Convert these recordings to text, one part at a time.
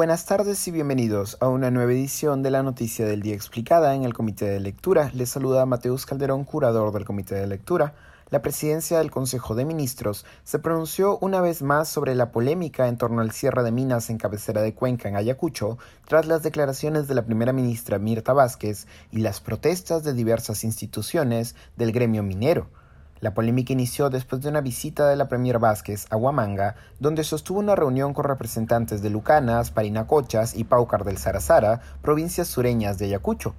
Buenas tardes y bienvenidos a una nueva edición de la Noticia del Día Explicada en el Comité de Lectura. Les saluda Mateus Calderón, curador del Comité de Lectura. La presidencia del Consejo de Ministros se pronunció una vez más sobre la polémica en torno al cierre de minas en cabecera de Cuenca, en Ayacucho, tras las declaraciones de la primera ministra Mirta Vázquez y las protestas de diversas instituciones del gremio minero. La polémica inició después de una visita de la Premier Vázquez a Huamanga, donde sostuvo una reunión con representantes de Lucanas, Parinacochas y Paucar del Sarazara, provincias sureñas de Ayacucho.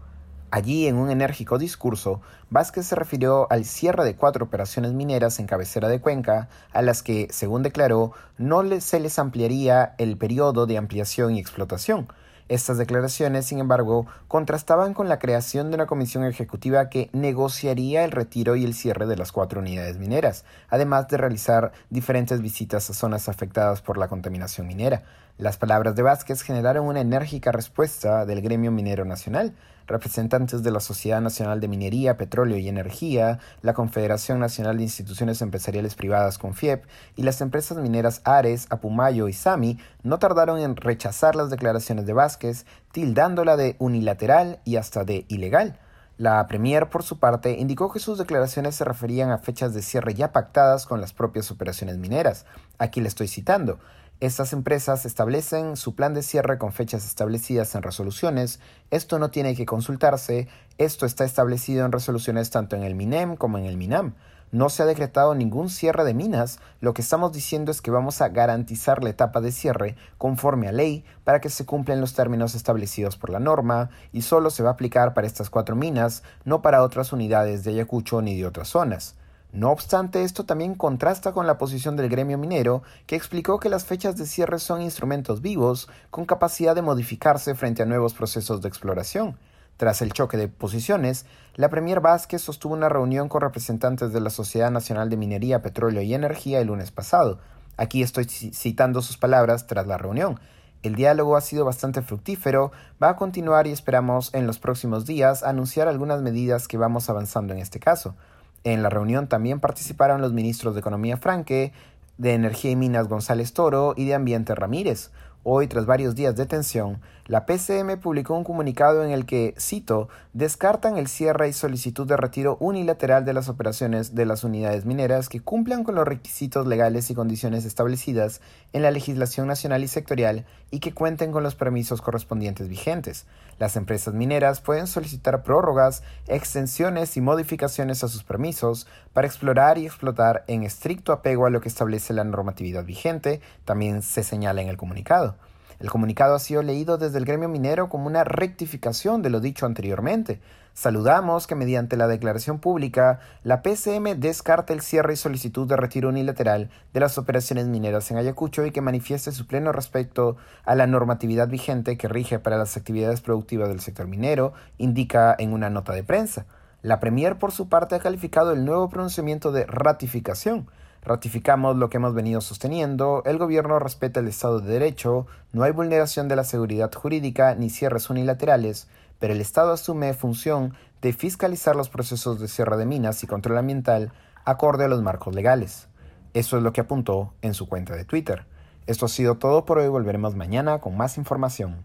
Allí, en un enérgico discurso, Vázquez se refirió al cierre de cuatro operaciones mineras en cabecera de Cuenca, a las que, según declaró, no se les ampliaría el periodo de ampliación y explotación, estas declaraciones, sin embargo, contrastaban con la creación de una comisión ejecutiva que negociaría el retiro y el cierre de las cuatro unidades mineras, además de realizar diferentes visitas a zonas afectadas por la contaminación minera. Las palabras de Vázquez generaron una enérgica respuesta del gremio minero nacional. Representantes de la Sociedad Nacional de Minería, Petróleo y Energía, la Confederación Nacional de Instituciones Empresariales Privadas CONFIEP y las empresas mineras Ares, Apumayo y Sami no tardaron en rechazar las declaraciones de Vázquez, tildándola de unilateral y hasta de ilegal. La Premier, por su parte, indicó que sus declaraciones se referían a fechas de cierre ya pactadas con las propias operaciones mineras. Aquí le estoy citando. Estas empresas establecen su plan de cierre con fechas establecidas en resoluciones. Esto no tiene que consultarse. Esto está establecido en resoluciones tanto en el MINEM como en el MINAM. No se ha decretado ningún cierre de minas. Lo que estamos diciendo es que vamos a garantizar la etapa de cierre conforme a ley para que se cumplan los términos establecidos por la norma y solo se va a aplicar para estas cuatro minas, no para otras unidades de Ayacucho ni de otras zonas. No obstante, esto también contrasta con la posición del gremio minero, que explicó que las fechas de cierre son instrumentos vivos con capacidad de modificarse frente a nuevos procesos de exploración. Tras el choque de posiciones, la Premier Vázquez sostuvo una reunión con representantes de la Sociedad Nacional de Minería, Petróleo y Energía el lunes pasado. Aquí estoy citando sus palabras tras la reunión. El diálogo ha sido bastante fructífero, va a continuar y esperamos en los próximos días anunciar algunas medidas que vamos avanzando en este caso. En la reunión también participaron los ministros de Economía Franque, de Energía y Minas González Toro y de Ambiente Ramírez. Hoy, tras varios días de tensión, la PCM publicó un comunicado en el que, cito, descartan el cierre y solicitud de retiro unilateral de las operaciones de las unidades mineras que cumplan con los requisitos legales y condiciones establecidas en la legislación nacional y sectorial y que cuenten con los permisos correspondientes vigentes. Las empresas mineras pueden solicitar prórrogas, extensiones y modificaciones a sus permisos para explorar y explotar en estricto apego a lo que establece la normatividad vigente, también se señala en el comunicado. El comunicado ha sido leído desde el gremio minero como una rectificación de lo dicho anteriormente. Saludamos que mediante la declaración pública, la PCM descarta el cierre y solicitud de retiro unilateral de las operaciones mineras en Ayacucho y que manifieste su pleno respecto a la normatividad vigente que rige para las actividades productivas del sector minero, indica en una nota de prensa. La Premier, por su parte, ha calificado el nuevo pronunciamiento de ratificación Ratificamos lo que hemos venido sosteniendo, el gobierno respeta el Estado de Derecho, no hay vulneración de la seguridad jurídica ni cierres unilaterales, pero el Estado asume función de fiscalizar los procesos de cierre de minas y control ambiental acorde a los marcos legales. Eso es lo que apuntó en su cuenta de Twitter. Esto ha sido todo por hoy, volveremos mañana con más información.